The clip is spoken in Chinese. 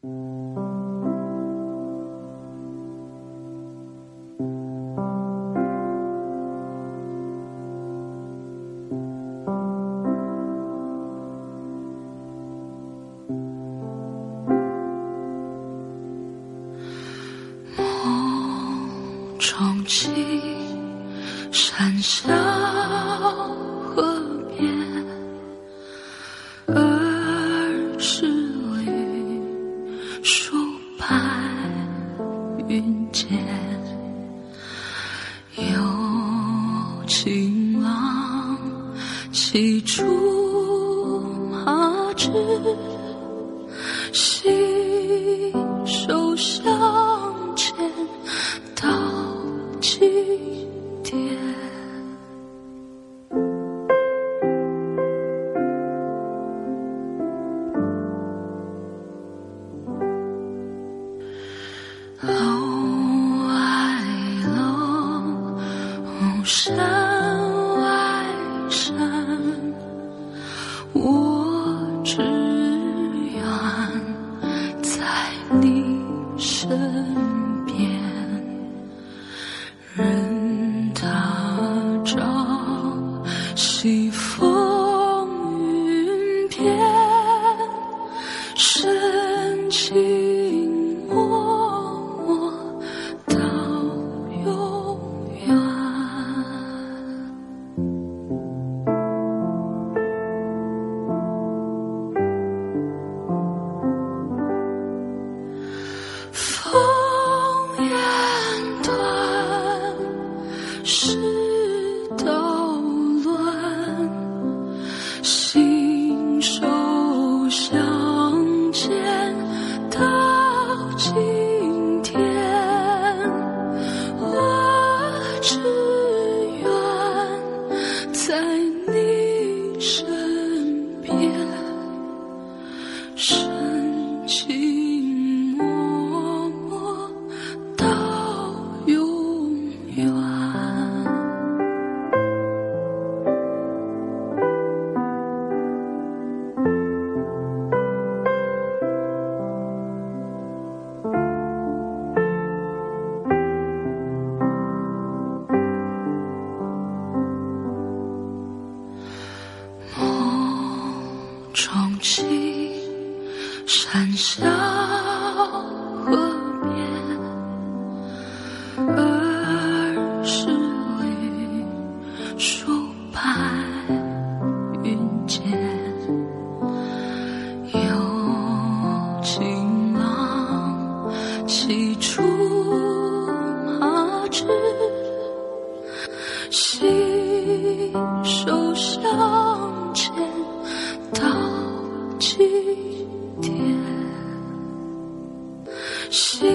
梦中起，山笑河。骑竹马至，携手相牵到极点。楼外楼，山身边。任他朝西风云变，深情世道乱心手相牵到今天我只愿在你身重庆山下河边，儿时绿树白云间，有情郎骑竹马，知心。Jesus.